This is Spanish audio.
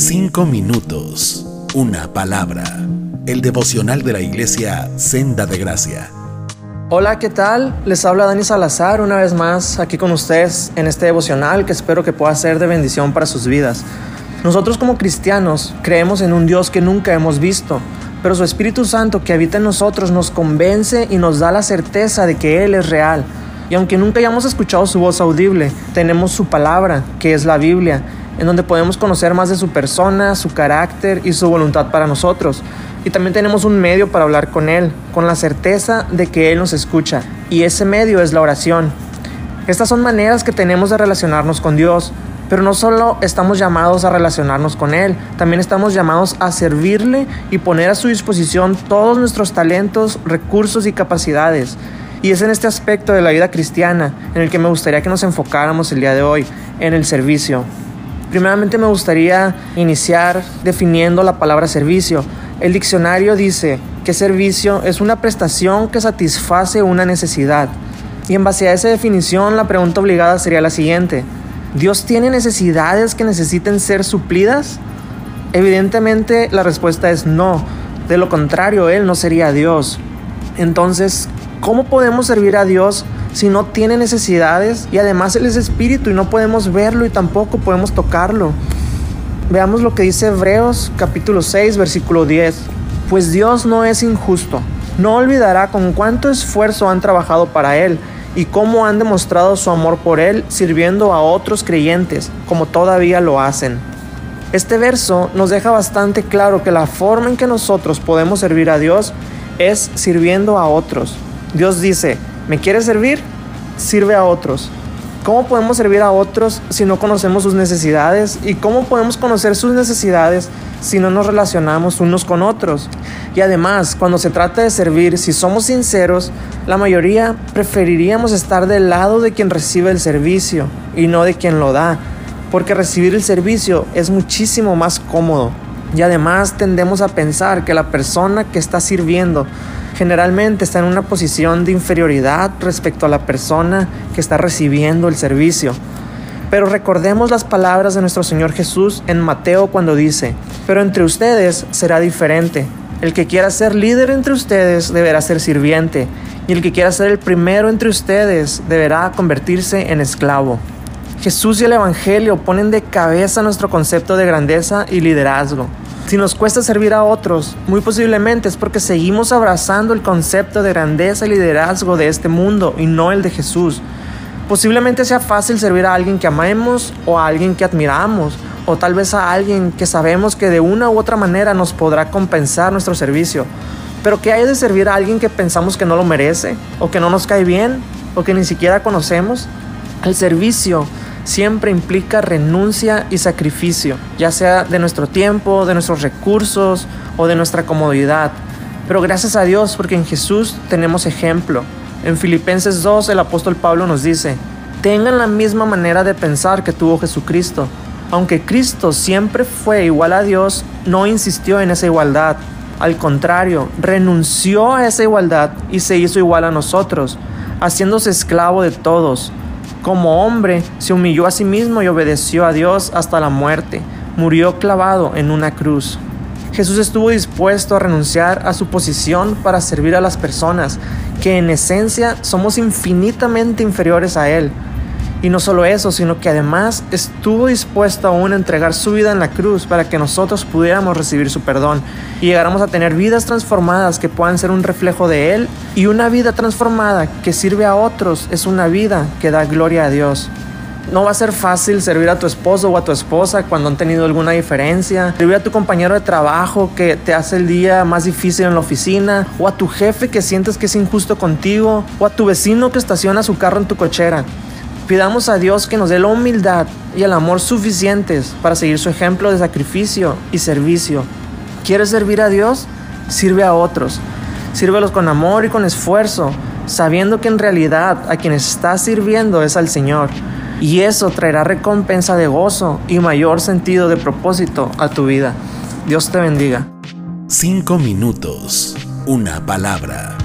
Cinco minutos, una palabra. El devocional de la iglesia Senda de Gracia. Hola, ¿qué tal? Les habla Dani Salazar una vez más aquí con ustedes en este devocional que espero que pueda ser de bendición para sus vidas. Nosotros como cristianos creemos en un Dios que nunca hemos visto, pero su Espíritu Santo que habita en nosotros nos convence y nos da la certeza de que Él es real. Y aunque nunca hayamos escuchado su voz audible, tenemos su palabra, que es la Biblia, en donde podemos conocer más de su persona, su carácter y su voluntad para nosotros. Y también tenemos un medio para hablar con Él, con la certeza de que Él nos escucha. Y ese medio es la oración. Estas son maneras que tenemos de relacionarnos con Dios, pero no solo estamos llamados a relacionarnos con Él, también estamos llamados a servirle y poner a su disposición todos nuestros talentos, recursos y capacidades. Y es en este aspecto de la vida cristiana en el que me gustaría que nos enfocáramos el día de hoy, en el servicio. Primeramente me gustaría iniciar definiendo la palabra servicio. El diccionario dice que servicio es una prestación que satisface una necesidad. Y en base a esa definición, la pregunta obligada sería la siguiente. ¿Dios tiene necesidades que necesiten ser suplidas? Evidentemente la respuesta es no. De lo contrario, Él no sería Dios. Entonces, ¿cómo podemos servir a Dios si no tiene necesidades y además Él es espíritu y no podemos verlo y tampoco podemos tocarlo. Veamos lo que dice Hebreos capítulo 6 versículo 10. Pues Dios no es injusto, no olvidará con cuánto esfuerzo han trabajado para Él y cómo han demostrado su amor por Él sirviendo a otros creyentes, como todavía lo hacen. Este verso nos deja bastante claro que la forma en que nosotros podemos servir a Dios es sirviendo a otros. Dios dice, ¿Me quieres servir? Sirve a otros. ¿Cómo podemos servir a otros si no conocemos sus necesidades? ¿Y cómo podemos conocer sus necesidades si no nos relacionamos unos con otros? Y además, cuando se trata de servir, si somos sinceros, la mayoría preferiríamos estar del lado de quien recibe el servicio y no de quien lo da, porque recibir el servicio es muchísimo más cómodo. Y además tendemos a pensar que la persona que está sirviendo generalmente está en una posición de inferioridad respecto a la persona que está recibiendo el servicio. Pero recordemos las palabras de nuestro Señor Jesús en Mateo cuando dice, pero entre ustedes será diferente. El que quiera ser líder entre ustedes deberá ser sirviente, y el que quiera ser el primero entre ustedes deberá convertirse en esclavo. Jesús y el Evangelio ponen de cabeza nuestro concepto de grandeza y liderazgo. Si nos cuesta servir a otros, muy posiblemente es porque seguimos abrazando el concepto de grandeza y liderazgo de este mundo y no el de Jesús. Posiblemente sea fácil servir a alguien que amemos o a alguien que admiramos o tal vez a alguien que sabemos que de una u otra manera nos podrá compensar nuestro servicio. Pero ¿qué hay de servir a alguien que pensamos que no lo merece o que no nos cae bien o que ni siquiera conocemos? El servicio siempre implica renuncia y sacrificio, ya sea de nuestro tiempo, de nuestros recursos o de nuestra comodidad. Pero gracias a Dios porque en Jesús tenemos ejemplo. En Filipenses 2 el apóstol Pablo nos dice, tengan la misma manera de pensar que tuvo Jesucristo. Aunque Cristo siempre fue igual a Dios, no insistió en esa igualdad. Al contrario, renunció a esa igualdad y se hizo igual a nosotros, haciéndose esclavo de todos como hombre, se humilló a sí mismo y obedeció a Dios hasta la muerte. Murió clavado en una cruz. Jesús estuvo dispuesto a renunciar a su posición para servir a las personas, que en esencia somos infinitamente inferiores a Él. Y no solo eso, sino que además estuvo dispuesto aún a entregar su vida en la cruz para que nosotros pudiéramos recibir su perdón y llegáramos a tener vidas transformadas que puedan ser un reflejo de Él. Y una vida transformada que sirve a otros es una vida que da gloria a Dios. No va a ser fácil servir a tu esposo o a tu esposa cuando han tenido alguna diferencia. Servir a tu compañero de trabajo que te hace el día más difícil en la oficina. O a tu jefe que sientes que es injusto contigo. O a tu vecino que estaciona su carro en tu cochera. Pidamos a Dios que nos dé la humildad y el amor suficientes para seguir su ejemplo de sacrificio y servicio. ¿Quieres servir a Dios? Sirve a otros. Sírvelos con amor y con esfuerzo, sabiendo que en realidad a quien estás sirviendo es al Señor. Y eso traerá recompensa de gozo y mayor sentido de propósito a tu vida. Dios te bendiga. Cinco minutos. Una palabra